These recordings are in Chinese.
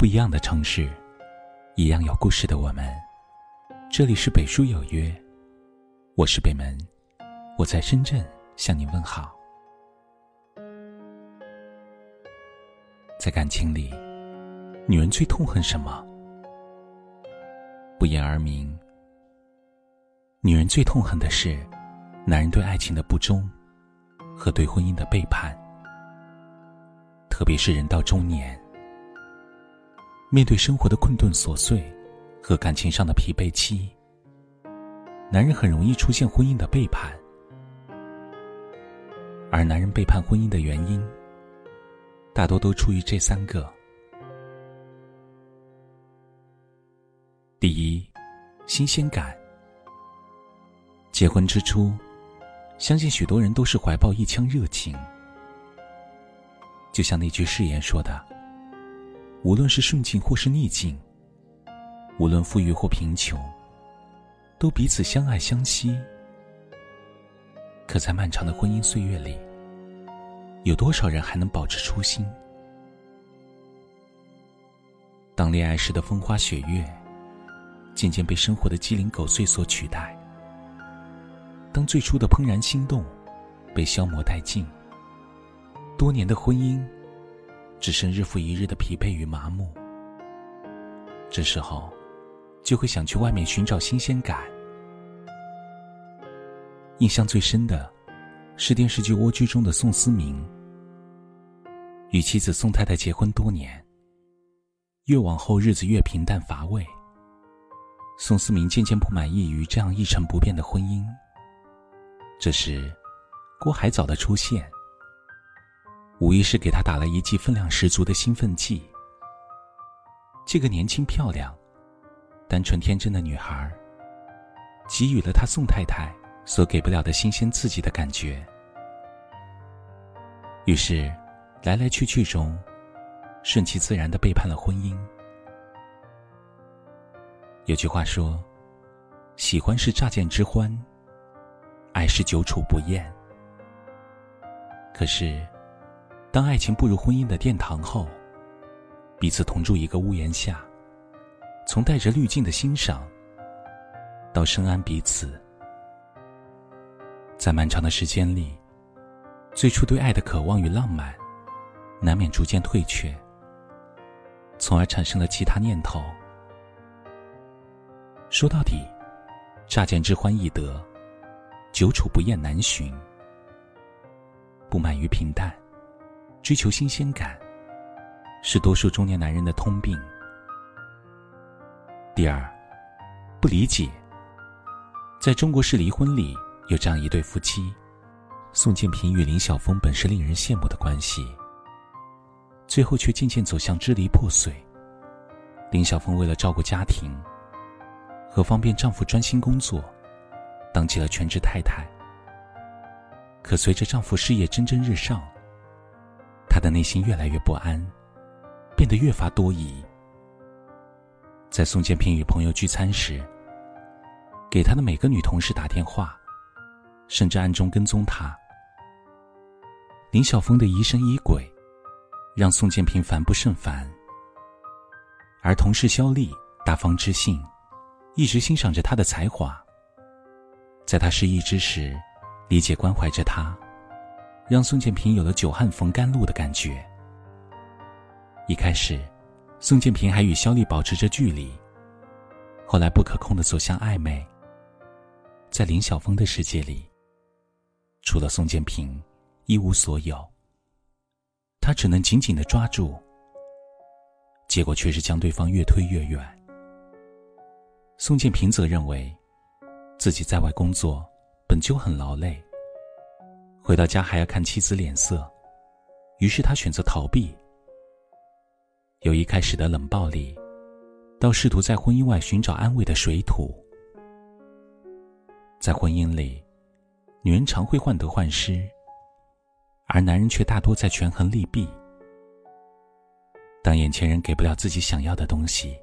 不一样的城市，一样有故事的我们。这里是北书有约，我是北门，我在深圳向你问好。在感情里，女人最痛恨什么？不言而明。女人最痛恨的是，男人对爱情的不忠和对婚姻的背叛。特别是人到中年，面对生活的困顿琐碎和感情上的疲惫期，男人很容易出现婚姻的背叛。而男人背叛婚姻的原因，大多都出于这三个：第一，新鲜感。结婚之初，相信许多人都是怀抱一腔热情。就像那句誓言说的：“无论是顺境或是逆境，无论富裕或贫穷，都彼此相爱相惜。”可在漫长的婚姻岁月里，有多少人还能保持初心？当恋爱时的风花雪月，渐渐被生活的鸡零狗碎所取代；当最初的怦然心动被消磨殆尽。多年的婚姻，只剩日复一日的疲惫与麻木。这时候，就会想去外面寻找新鲜感。印象最深的，是电视剧《蜗居》中的宋思明。与妻子宋太太结婚多年，越往后日子越平淡乏味。宋思明渐渐不满意于这样一成不变的婚姻。这时，郭海藻的出现。无疑是给他打了一剂分量十足的兴奋剂。这个年轻漂亮、单纯天真的女孩，给予了他宋太太所给不了的新鲜刺激的感觉。于是，来来去去中，顺其自然的背叛了婚姻。有句话说：“喜欢是乍见之欢，爱是久处不厌。”可是。当爱情步入婚姻的殿堂后，彼此同住一个屋檐下，从带着滤镜的欣赏，到深谙彼此，在漫长的时间里，最初对爱的渴望与浪漫，难免逐渐退却，从而产生了其他念头。说到底，乍见之欢易得，久处不厌难寻，不满于平淡。追求新鲜感，是多数中年男人的通病。第二，不理解。在中国式离婚里，有这样一对夫妻，宋建平与林晓峰本是令人羡慕的关系，最后却渐渐走向支离破碎。林晓峰为了照顾家庭和方便丈夫专心工作，当起了全职太太。可随着丈夫事业蒸蒸日上，他的内心越来越不安，变得越发多疑。在宋建平与朋友聚餐时，给他的每个女同事打电话，甚至暗中跟踪他。林晓峰的疑神疑鬼，让宋建平烦不胜烦。而同事肖丽大方知性，一直欣赏着他的才华，在他失意之时，理解关怀着他。让宋建平有了久旱逢甘露的感觉。一开始，宋建平还与肖丽保持着距离，后来不可控的走向暧昧。在林晓峰的世界里，除了宋建平，一无所有。他只能紧紧的抓住，结果却是将对方越推越远。宋建平则认为，自己在外工作本就很劳累。回到家还要看妻子脸色，于是他选择逃避。由一开始的冷暴力，到试图在婚姻外寻找安慰的水土。在婚姻里，女人常会患得患失，而男人却大多在权衡利弊。当眼前人给不了自己想要的东西，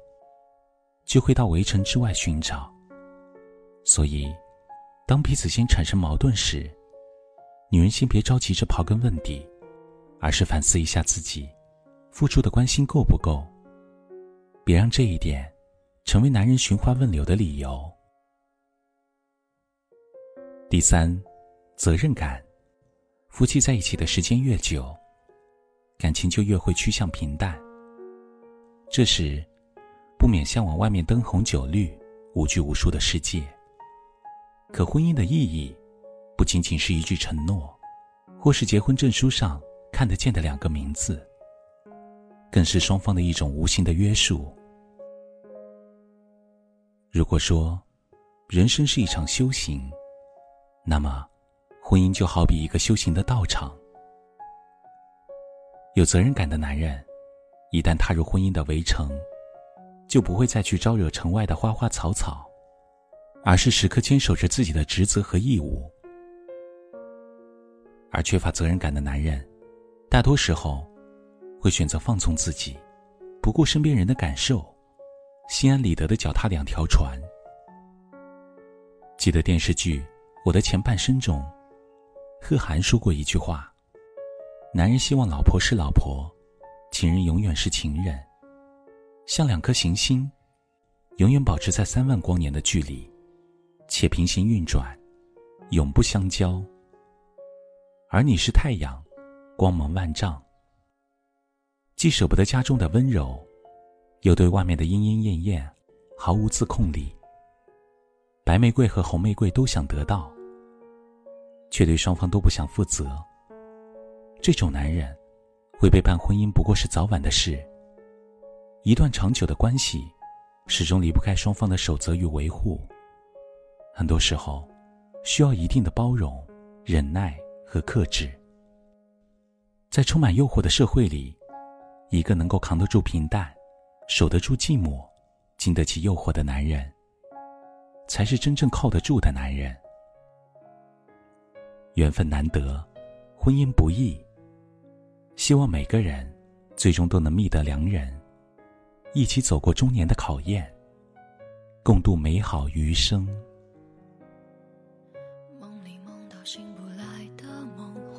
就会到围城之外寻找。所以，当彼此间产生矛盾时，女人先别着急着刨根问底，而是反思一下自己付出的关心够不够，别让这一点成为男人寻花问柳的理由。第三，责任感。夫妻在一起的时间越久，感情就越会趋向平淡。这时，不免向往外面灯红酒绿、无拘无束的世界。可婚姻的意义，不仅仅是一句承诺，或是结婚证书上看得见的两个名字，更是双方的一种无形的约束。如果说，人生是一场修行，那么，婚姻就好比一个修行的道场。有责任感的男人，一旦踏入婚姻的围城，就不会再去招惹城外的花花草草。而是时刻坚守着自己的职责和义务，而缺乏责任感的男人，大多时候会选择放纵自己，不顾身边人的感受，心安理得的脚踏两条船。记得电视剧《我的前半生》中，贺涵说过一句话：“男人希望老婆是老婆，情人永远是情人，像两颗行星，永远保持在三万光年的距离。”且平行运转，永不相交。而你是太阳，光芒万丈，既舍不得家中的温柔，又对外面的莺莺燕燕毫无自控力。白玫瑰和红玫瑰都想得到，却对双方都不想负责。这种男人，会背叛婚姻不过是早晚的事。一段长久的关系，始终离不开双方的守则与维护。很多时候，需要一定的包容、忍耐和克制。在充满诱惑的社会里，一个能够扛得住平淡、守得住寂寞、经得起诱惑的男人，才是真正靠得住的男人。缘分难得，婚姻不易。希望每个人最终都能觅得良人，一起走过中年的考验，共度美好余生。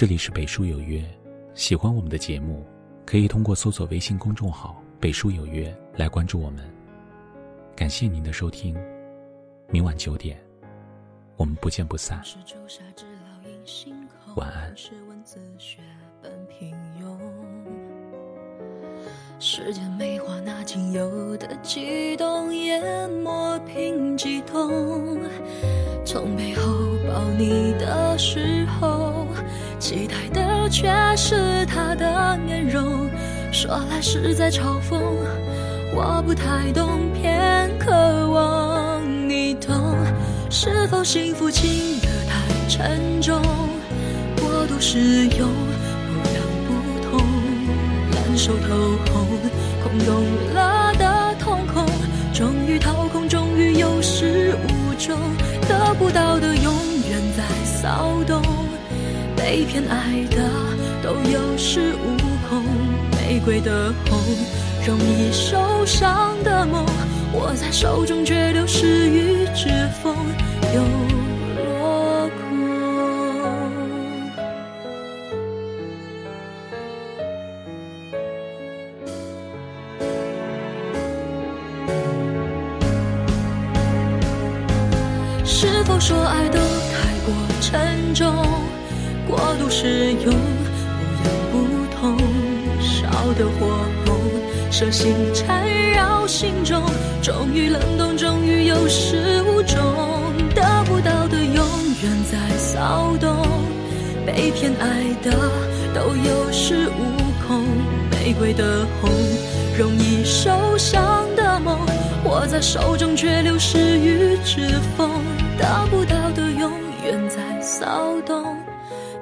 这里是北书有约，喜欢我们的节目，可以通过搜索微信公众号“北书有约”来关注我们。感谢您的收听，明晚九点，我们不见不散。晚安。时间美化那仅有的激动，淹没平激动。从背后抱你的却是他的面容，说来实在嘲讽，我不太懂，偏渴望你懂。是否幸福轻得太沉重？过度使用，不痒不痛，烂熟透红，空洞了的瞳孔，终于掏空，终于有始无终，得不到的永远在骚动。被偏爱的都有恃无恐，玫瑰的红，容易受伤的梦，握在手中却流失于指缝，又落空。是否说爱都太过沉重？过度使用，不痒不痛，烧得火红，蛇心缠绕心中，终于冷冻，终于有始无终，得不到的永远在骚动，被偏爱的都有恃无恐，玫瑰的红，容易受伤的梦，握在手中却流失于指缝，得不到的永远在骚动。